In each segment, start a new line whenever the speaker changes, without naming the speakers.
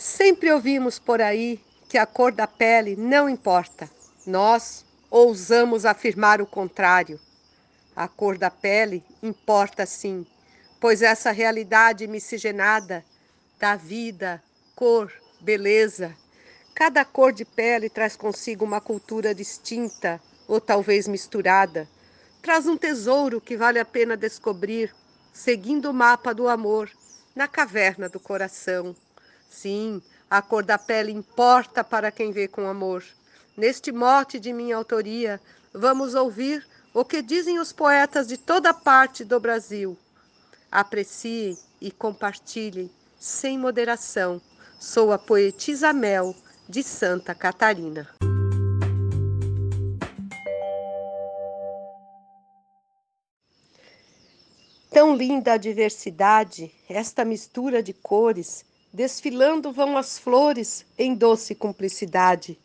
Sempre ouvimos por aí que a cor da pele não importa. Nós ousamos afirmar o contrário. A cor da pele importa sim, pois essa realidade miscigenada dá vida, cor, beleza. Cada cor de pele traz consigo uma cultura distinta ou talvez misturada. Traz um tesouro que vale a pena descobrir, seguindo o mapa do amor na caverna do coração. Sim, a cor da pele importa para quem vê com amor. Neste mote de minha autoria, vamos ouvir o que dizem os poetas de toda parte do Brasil. Apreciem e compartilhem sem moderação. Sou a poetisa Mel de Santa Catarina. Tão linda a diversidade, esta mistura de cores, desfilando vão as flores em doce cumplicidade.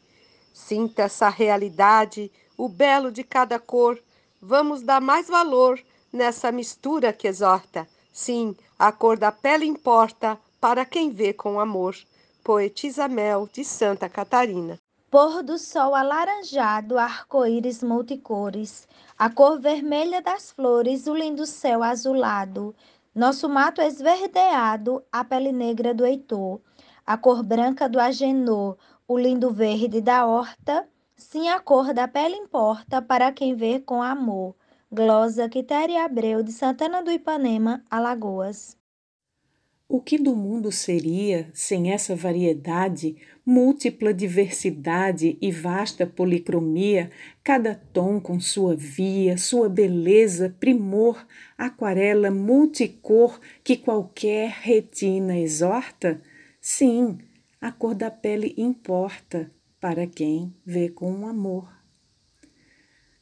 Sinta essa realidade, o belo de cada cor, vamos dar mais valor nessa mistura que exorta. Sim, a cor da pele importa para quem vê com amor. Poetisa Mel, de Santa Catarina.
Pôr do sol alaranjado, arco-íris multicores, a cor vermelha das flores, o lindo céu azulado, nosso mato esverdeado, a pele negra do Heitor, a cor branca do agenor, o lindo verde da horta, sim a cor da pele importa para quem vê com amor. Glosa Quitéria Abreu, de Santana do Ipanema, Alagoas.
O que do mundo seria sem essa variedade, múltipla diversidade e vasta policromia, cada tom com sua via, sua beleza, primor, aquarela multicor que qualquer retina exorta? Sim, a cor da pele importa para quem vê com amor.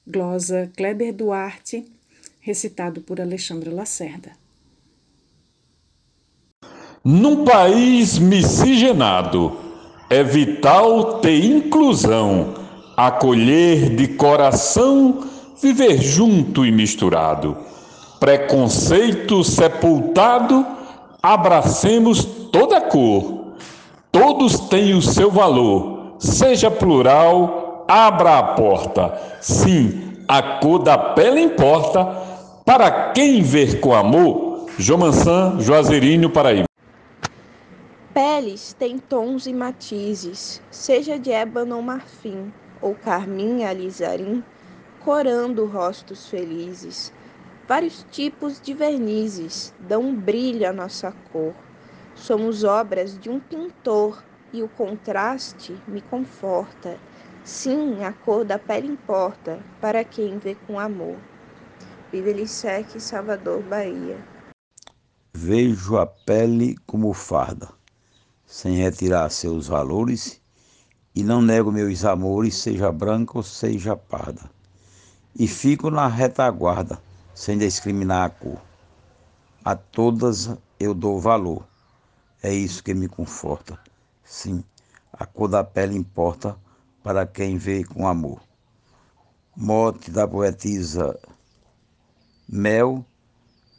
Glosa Kleber Duarte, recitado por Alexandra Lacerda.
Num país miscigenado, é vital ter inclusão, acolher de coração, viver junto e misturado. Preconceito sepultado, abracemos toda cor. Todos têm o seu valor, seja plural, abra a porta. Sim, a cor da pele importa, para quem ver com amor. Jomansan, Juazeirinho, Paraíba.
Peles têm tons e matizes, seja de ébano ou marfim, ou carmim alizarim, corando rostos felizes. Vários tipos de vernizes dão um brilho à nossa cor. Somos obras de um pintor e o contraste me conforta. Sim, a cor da pele importa para quem vê com amor. Vivelicec, Salvador, Bahia.
Vejo a pele como farda sem retirar seus valores, e não nego meus amores, seja branca ou seja parda. E fico na retaguarda, sem discriminar a cor. A todas eu dou valor. É isso que me conforta. Sim, a cor da pele importa para quem vê com amor. Morte da poetisa Mel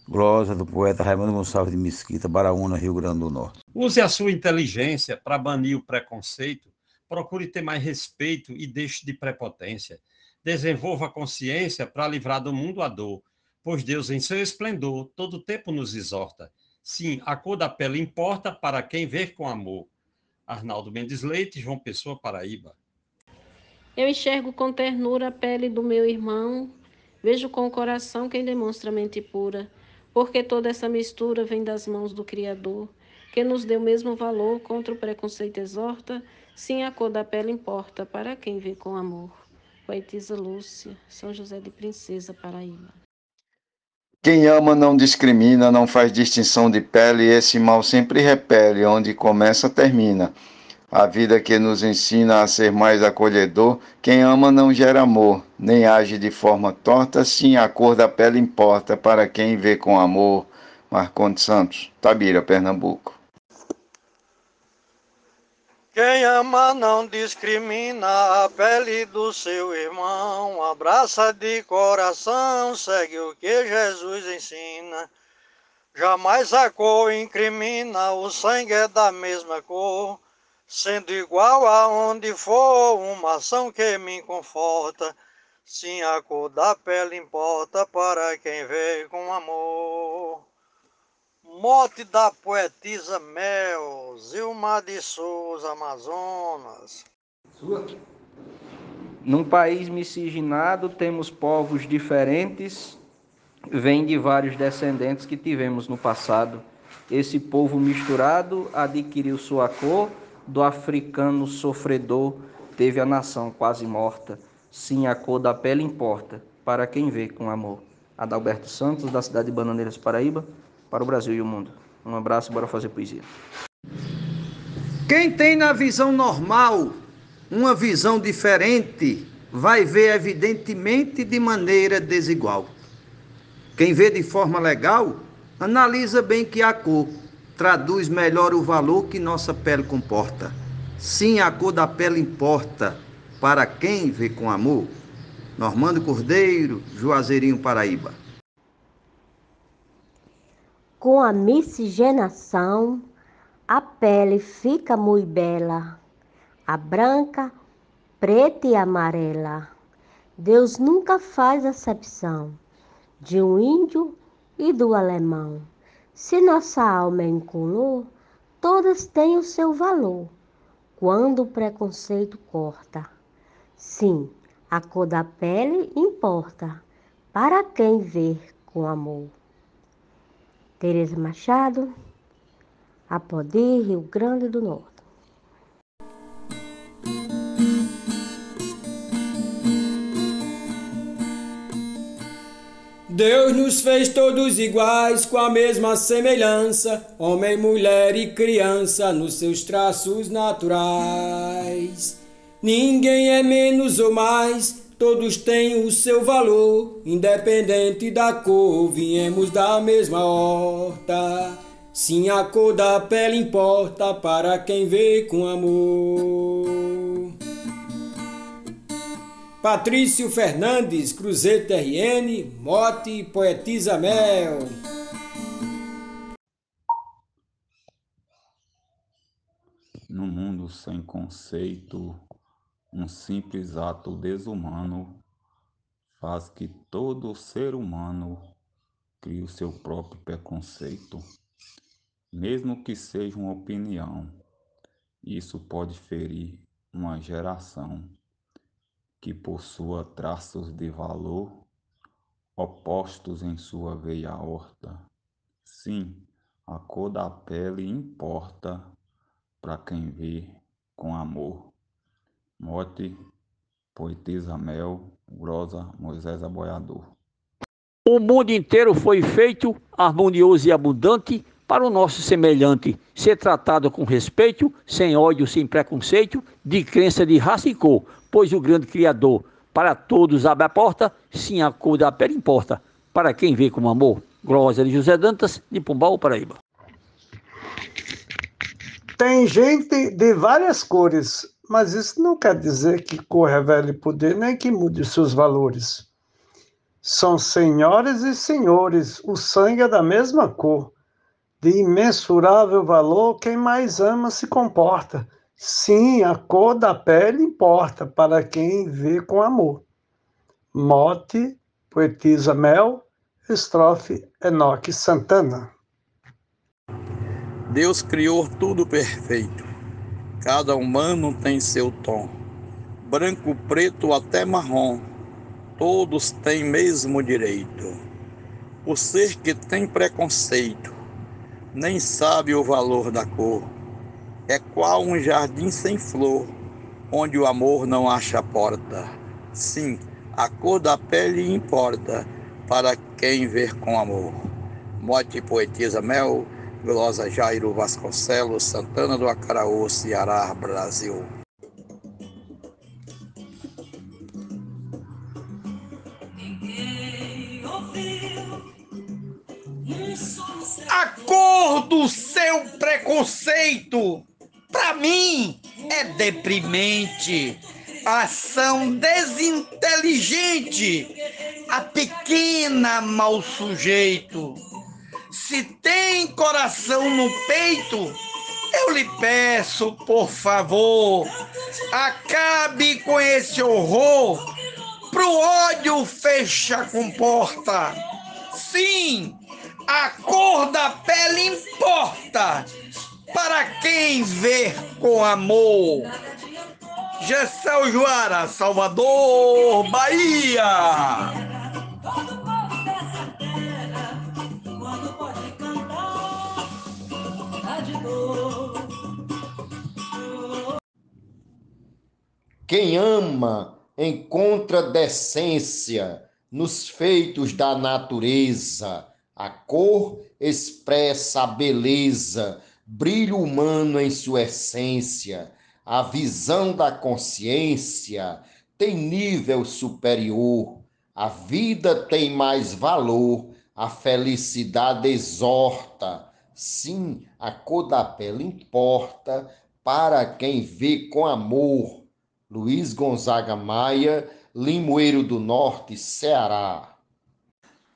Glosa do poeta Raimundo Gonçalves de Mesquita, Baraúna, Rio Grande do Norte.
Use a sua inteligência para banir o preconceito, procure ter mais respeito e deixe de prepotência. Desenvolva a consciência para livrar do mundo a dor, pois Deus, em seu esplendor, todo tempo nos exorta. Sim, a cor da pele importa para quem vê com amor. Arnaldo Mendes Leite, João Pessoa, Paraíba.
Eu enxergo com ternura a pele do meu irmão, vejo com o coração quem demonstra mente pura porque toda essa mistura vem das mãos do Criador, que nos deu o mesmo valor contra o preconceito exorta, sim a cor da pele importa, para quem vê com amor. Poetisa Lúcia, São José de Princesa, Paraíba.
Quem ama não discrimina, não faz distinção de pele, e esse mal sempre repele, onde começa termina. A vida que nos ensina a ser mais acolhedor, quem ama não gera amor, nem age de forma torta, sim a cor da pele importa para quem vê com amor. Marcondes Santos, Tabira, Pernambuco.
Quem ama não discrimina a pele do seu irmão, abraça de coração, segue o que Jesus ensina. Jamais a cor incrimina, o sangue é da mesma cor, sendo igual aonde for, uma ação que me conforta. Sim, a cor da pele importa para quem vê com amor. Mote da poetisa Mel, Zilma de Souza, Amazonas.
Sua. Num país miscigenado, temos povos diferentes, vem de vários descendentes que tivemos no passado. Esse povo misturado adquiriu sua cor, do africano sofredor teve a nação quase morta. Sim, a cor da pele importa, para quem vê com amor. Adalberto Santos, da cidade de Bananeiras, Paraíba, para o Brasil e o mundo. Um abraço e bora fazer poesia.
Quem tem na visão normal uma visão diferente vai ver evidentemente de maneira desigual. Quem vê de forma legal, analisa bem que a cor traduz melhor o valor que nossa pele comporta. Sim, a cor da pele importa para quem vê com amor. Normando Cordeiro, Juazeirinho, Paraíba.
Com a miscigenação, a pele fica muito bela a branca, preta e amarela. Deus nunca faz acepção de um índio e do alemão. Se nossa alma é incolor, todas têm o seu valor, quando o preconceito corta. Sim, a cor da pele importa, para quem vê com amor. Tereza Machado, Apodi, Rio Grande do Norte.
Deus nos fez todos iguais, com a mesma semelhança, homem, mulher e criança, nos seus traços naturais. Ninguém é menos ou mais, todos têm o seu valor, independente da cor, viemos da mesma horta. Sim, a cor da pele importa para quem vê com amor. Patrício Fernandes, Cruzeiro RN, Mote, Poetisa Mel.
No mundo sem conceito, um simples ato desumano faz que todo ser humano crie o seu próprio preconceito, mesmo que seja uma opinião. Isso pode ferir uma geração que possua traços de valor opostos em sua veia aorta. Sim, a cor da pele importa para quem vê com amor. Mote, poetisa Mel, Grosa, Moisés Aboiador.
O mundo inteiro foi feito harmonioso e abundante para o nosso semelhante ser tratado com respeito, sem ódio, sem preconceito, de crença de raça e cor, pois o grande Criador para todos abre a porta, sim a cor da pele importa, para quem vê com amor. Glória de José Dantas, de Pombal, Paraíba.
Tem gente de várias cores, mas isso não quer dizer que cor revele poder, nem que mude seus valores. São senhoras e senhores, o sangue é da mesma cor. De imensurável valor, quem mais ama se comporta. Sim, a cor da pele importa para quem vê com amor. Mote, poetisa Mel, estrofe Enoque Santana.
Deus criou tudo perfeito. Cada humano tem seu tom. Branco, preto até marrom. Todos têm mesmo direito. O ser que tem preconceito nem sabe o valor da cor é qual um jardim sem flor, onde o amor não acha porta. Sim, a cor da pele importa para quem ver com amor. Mote poetisa Mel, Glosa Jairo Vasconcelos, Santana do Acaraú, Ceará, Brasil.
A cor do seu preconceito para mim é deprimente. Ação desinteligente, a pequena mau sujeito. se tem coração no peito, eu lhe peço, por favor, acabe com esse horror. Pro ódio fecha com porta. Sim, a cor da pele importa para quem vê com amor. Gessel Joara, Salvador, Bahia.
Quem ama encontra decência nos feitos da natureza. A cor expressa a beleza, brilho humano em sua essência. A visão da consciência tem nível superior. A vida tem mais valor. A felicidade exorta. Sim, a cor da pele importa para quem vê com amor Luiz Gonzaga Maia, Limoeiro do Norte, Ceará.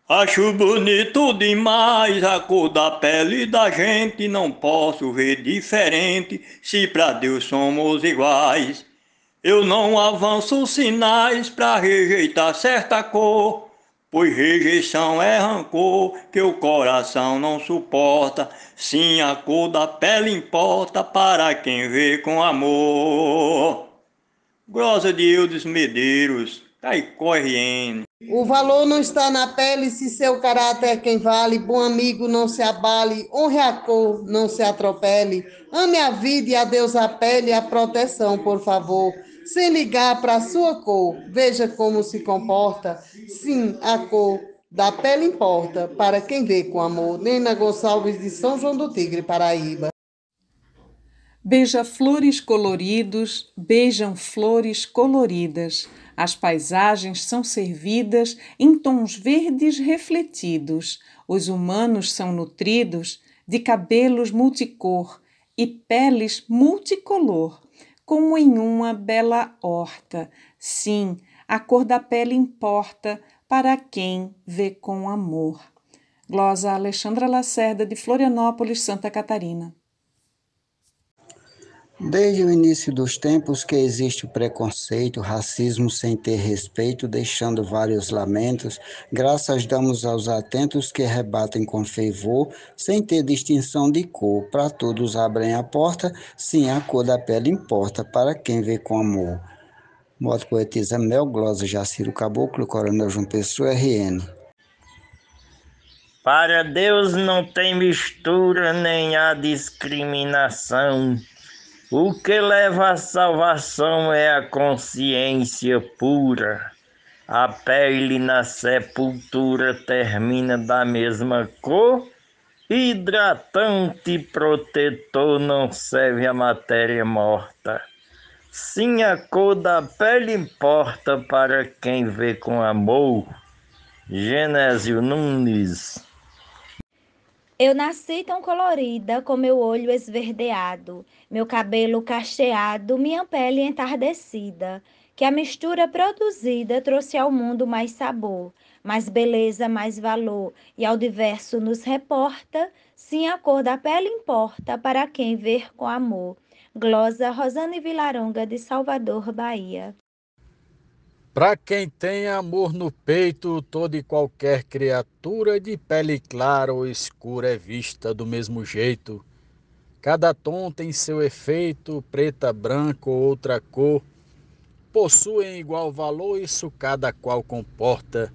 Acho bonito demais a cor da pele da gente, não posso ver diferente se para Deus somos iguais. Eu não avanço sinais para rejeitar certa cor, pois rejeição é rancor que o coração não suporta. Sim, a cor da pele importa para quem vê com amor. Grosa de Eudes Medeiros, Caicó RN.
O valor não está na pele se seu caráter é quem vale. Bom amigo, não se abale. Honre a cor, não se atropele. Ame a vida e a Deus a pele a proteção, por favor. Sem ligar para a sua cor, veja como se comporta. Sim, a cor da pele importa para quem vê com amor. Nena Gonçalves de São João do Tigre, Paraíba.
Beija-flores coloridos beijam flores coloridas. As paisagens são servidas em tons verdes refletidos. Os humanos são nutridos de cabelos multicor e peles multicolor, como em uma bela horta. Sim, a cor da pele importa para quem vê com amor. Glosa Alexandra Lacerda, de Florianópolis, Santa Catarina.
Desde o início dos tempos que existe o preconceito, racismo sem ter respeito, deixando vários lamentos, graças damos aos atentos que rebatem com fervor, sem ter distinção de cor. Para todos abrem a porta, sim, a cor da pele importa, para quem vê com amor. Moto poetisa Mel Glosa Jaciro Caboclo, Coronel João Pessoa, RN.
Para Deus não tem mistura nem a discriminação. O que leva à salvação é a consciência pura. A pele na sepultura termina da mesma cor. Hidratante protetor não serve a matéria morta. Sim, a cor da pele importa para quem vê com amor. Genésio Nunes.
Eu nasci tão colorida com meu olho esverdeado, meu cabelo cacheado, minha pele entardecida, que a mistura produzida trouxe ao mundo mais sabor, mais beleza, mais valor, e ao diverso nos reporta, sim a cor da pele importa para quem ver com amor. Glosa Rosane Vilaronga de Salvador, Bahia.
Para quem tem amor no peito, toda e qualquer criatura de pele clara ou escura é vista do mesmo jeito. Cada tom tem seu efeito, preta, branco ou outra cor. Possuem igual valor, isso cada qual comporta.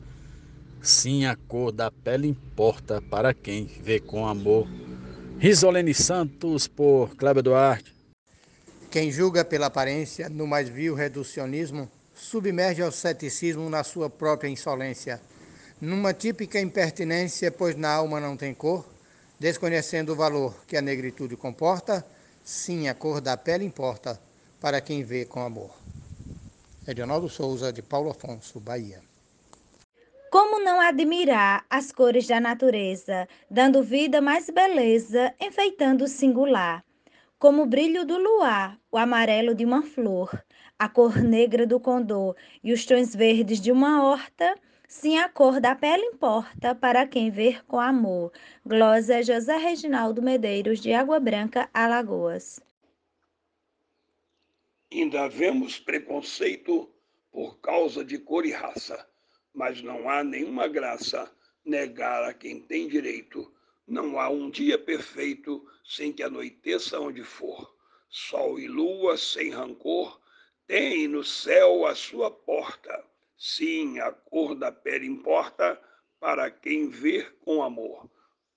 Sim, a cor da pele importa para quem vê com amor. Risolene Santos, por Cléber Duarte.
Quem julga pela aparência, no mais vil reducionismo, submerge ao ceticismo na sua própria insolência, numa típica impertinência, pois na alma não tem cor, desconhecendo o valor que a negritude comporta, sim, a cor da pele importa para quem vê com amor. Edionaldo Souza, de Paulo Afonso, Bahia.
Como não admirar as cores da natureza, dando vida mais beleza, enfeitando o singular? Como o brilho do luar, o amarelo de uma flor, a cor negra do condor e os tons verdes de uma horta, Sim, a cor da pele importa para quem ver com amor. Glosa José Reginaldo Medeiros, de Água Branca, Alagoas.
Ainda vemos preconceito por causa de cor e raça, mas não há nenhuma graça negar a quem tem direito. Não há um dia perfeito sem que anoiteça onde for. Sol e lua sem rancor tem no céu a sua porta. Sim, a cor da pele importa para quem vê com amor.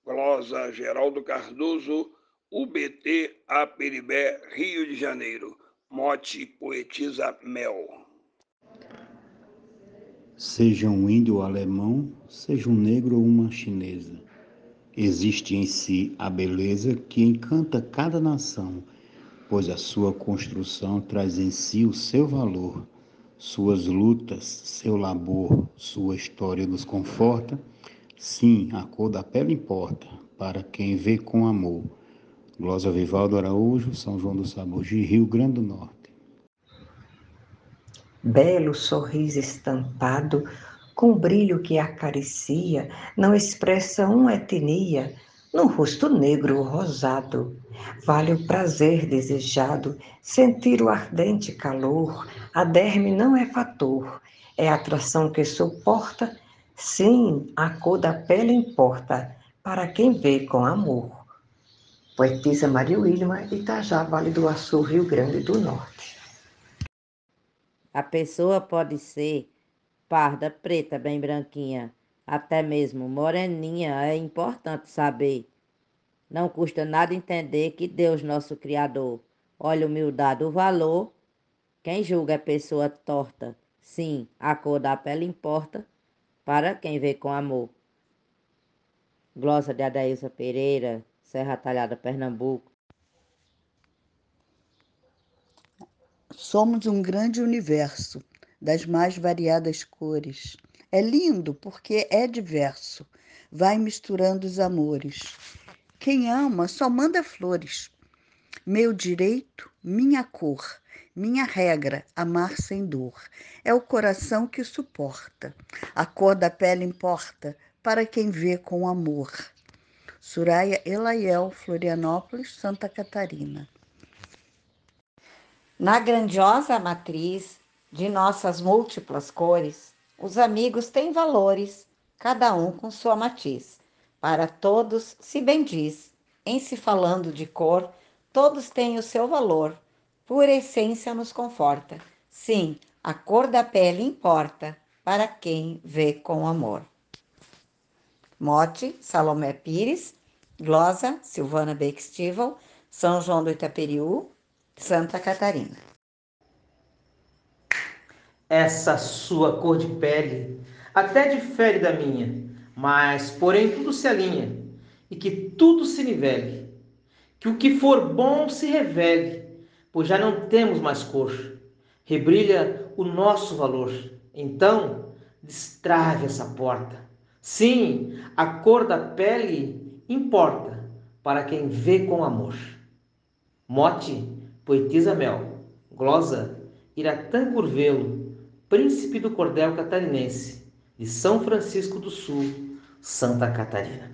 Glosa Geraldo Cardoso, UBT Aperibé, Rio de Janeiro. Mote poetisa Mel.
Seja um índio ou alemão, seja um negro ou uma chinesa. Existe em si a beleza que encanta cada nação pois a sua construção traz em si o seu valor, suas lutas, seu labor, sua história nos conforta. Sim, a cor da pele importa, para quem vê com amor. Glosa Vivaldo Araújo, São João do Sabugi, Rio Grande do Norte.
Belo sorriso estampado, com brilho que acaricia, não expressa uma etnia, no rosto negro rosado. Vale o prazer desejado, sentir o ardente calor. A derme não é fator, é atração que suporta. Sim, a cor da pele importa, para quem vê com amor. Poetisa Maria Wilma, Itajá, Vale do Açu, Rio Grande do Norte.
A pessoa pode ser parda, preta, bem branquinha, até mesmo moreninha, é importante saber. Não custa nada entender que Deus, nosso Criador, olha humildade o valor. Quem julga é pessoa torta. Sim, a cor da pele importa para quem vê com amor. Glossa de Adailza Pereira, Serra Talhada, Pernambuco.
Somos um grande universo das mais variadas cores. É lindo porque é diverso, vai misturando os amores. Quem ama só manda flores. Meu direito, minha cor, minha regra, amar sem dor. É o coração que suporta. A cor da pele importa para quem vê com amor. Suraya Elaiel, Florianópolis, Santa Catarina.
Na grandiosa matriz de nossas múltiplas cores, os amigos têm valores, cada um com sua matiz. Para todos se bendiz, em se falando de cor, todos têm o seu valor, por essência nos conforta. Sim, a cor da pele importa para quem vê com amor. Mote, Salomé Pires, Glosa, Silvana Bextival, São João do Itaperiú, Santa Catarina
essa sua cor de pele até difere da minha, mas porém tudo se alinha e que tudo se nivele, que o que for bom se revele, pois já não temos mais cor, rebrilha o nosso valor. Então, destrave essa porta. Sim, a cor da pele importa para quem vê com amor. Mote, poetisa Mel, glosa, Iratã Curvelo, príncipe do cordel catarinense, de São Francisco do Sul, Santa Catarina.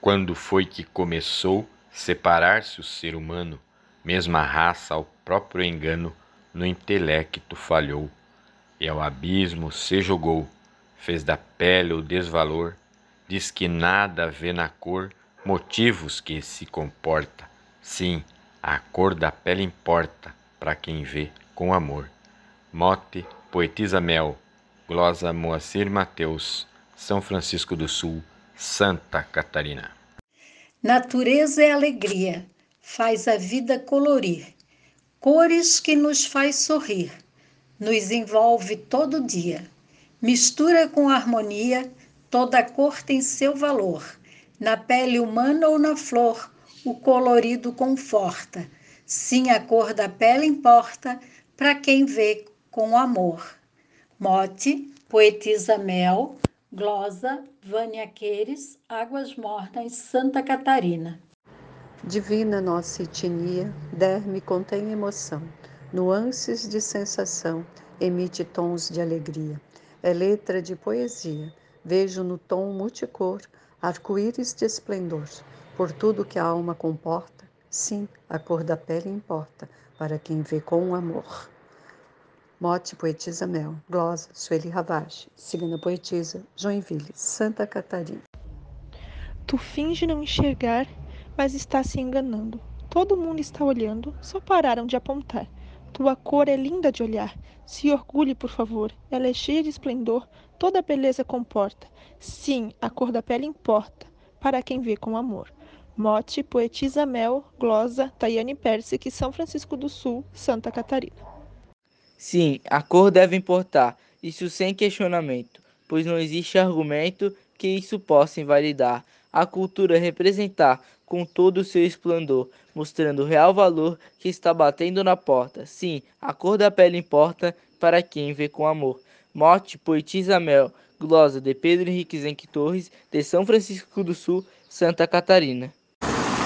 Quando foi que começou separar-se o ser humano, mesma raça ao próprio engano, no intelecto falhou, e ao abismo se jogou, fez da pele o desvalor, diz que nada vê na cor, motivos que se comporta. Sim, a cor da pele importa para quem vê com amor. Mote, Poetisa Mel, Glosa Moacir Mateus, São Francisco do Sul, Santa Catarina.
Natureza é alegria, faz a vida colorir, cores que nos faz sorrir, nos envolve todo dia, mistura com harmonia, toda cor tem seu valor, na pele humana ou na flor, o colorido conforta. Sim, a cor da pele importa para quem vê com amor. Mote, poetisa Mel, glosa Vânia Queires, Águas Mornas, Santa Catarina.
Divina nossa etnia, derme contém emoção, nuances de sensação, emite tons de alegria. é letra de poesia. Vejo no tom multicor arco-íris de esplendor. Por tudo que a alma comporta, sim, a cor da pele importa para quem vê com amor. Mote Poetisa Mel, Glosa, Sueli Ravache, Cigana Poetisa, Joinville, Santa Catarina.
Tu finge não enxergar, mas está se enganando. Todo mundo está olhando, só pararam de apontar. Tua cor é linda de olhar. Se orgulhe, por favor. Ela é cheia de esplendor, toda beleza comporta. Sim, a cor da pele importa, para quem vê com amor. Mote, Poetisa Mel, Glosa, Tayane Persic, São Francisco do Sul, Santa Catarina.
Sim, a cor deve importar, isso sem questionamento, pois não existe argumento que isso possa invalidar. A cultura representar com todo o seu esplendor, mostrando o real valor que está batendo na porta. Sim, a cor da pele importa para quem vê com amor. Mote, Poetisa Mel, glosa de Pedro Henrique Zenque Torres, de São Francisco do Sul, Santa Catarina.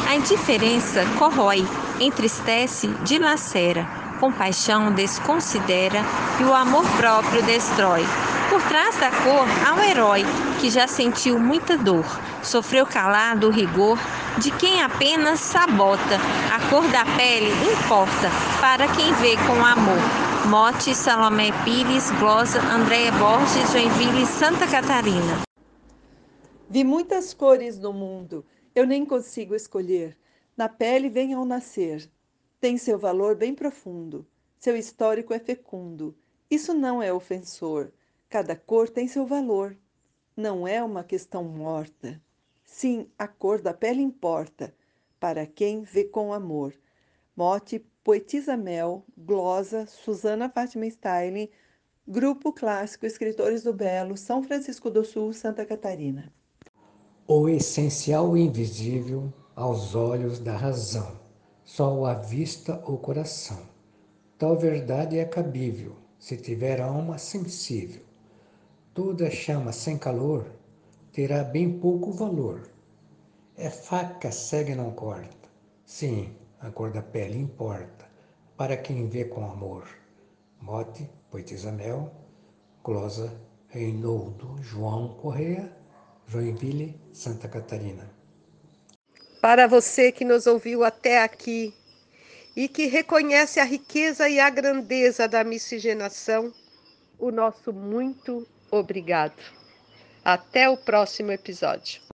A indiferença corrói, entristece, dilacera compaixão desconsidera e o amor próprio destrói. Por trás da cor há um herói que já sentiu muita dor, sofreu calado o rigor de quem apenas sabota. A cor da pele importa para quem vê com amor. Mote, Salomé Pires, Glosa, Andréia Borges, Joinville, Santa Catarina.
Vi muitas cores no mundo, eu nem consigo escolher. Na pele vem ao nascer, tem seu valor bem profundo, seu histórico é fecundo. Isso não é ofensor. Cada cor tem seu valor. Não é uma questão morta. Sim, a cor da pele importa, para quem vê com amor. Mote, Poetisa Mel, Glosa, Susana Fátima Styling, Grupo Clássico Escritores do Belo, São Francisco do Sul, Santa Catarina.
O essencial invisível aos olhos da razão só o avista o coração. Tal verdade é cabível, se tiver alma sensível. Toda chama sem calor terá bem pouco valor. É faca cega não corta. Sim, a cor da pele importa, para quem vê com amor. Mote, Poetisa Mel, Closa, Reinaldo João Correia, Joinville, Santa Catarina.
Para você que nos ouviu até aqui e que reconhece a riqueza e a grandeza da miscigenação, o nosso muito obrigado. Até o próximo episódio.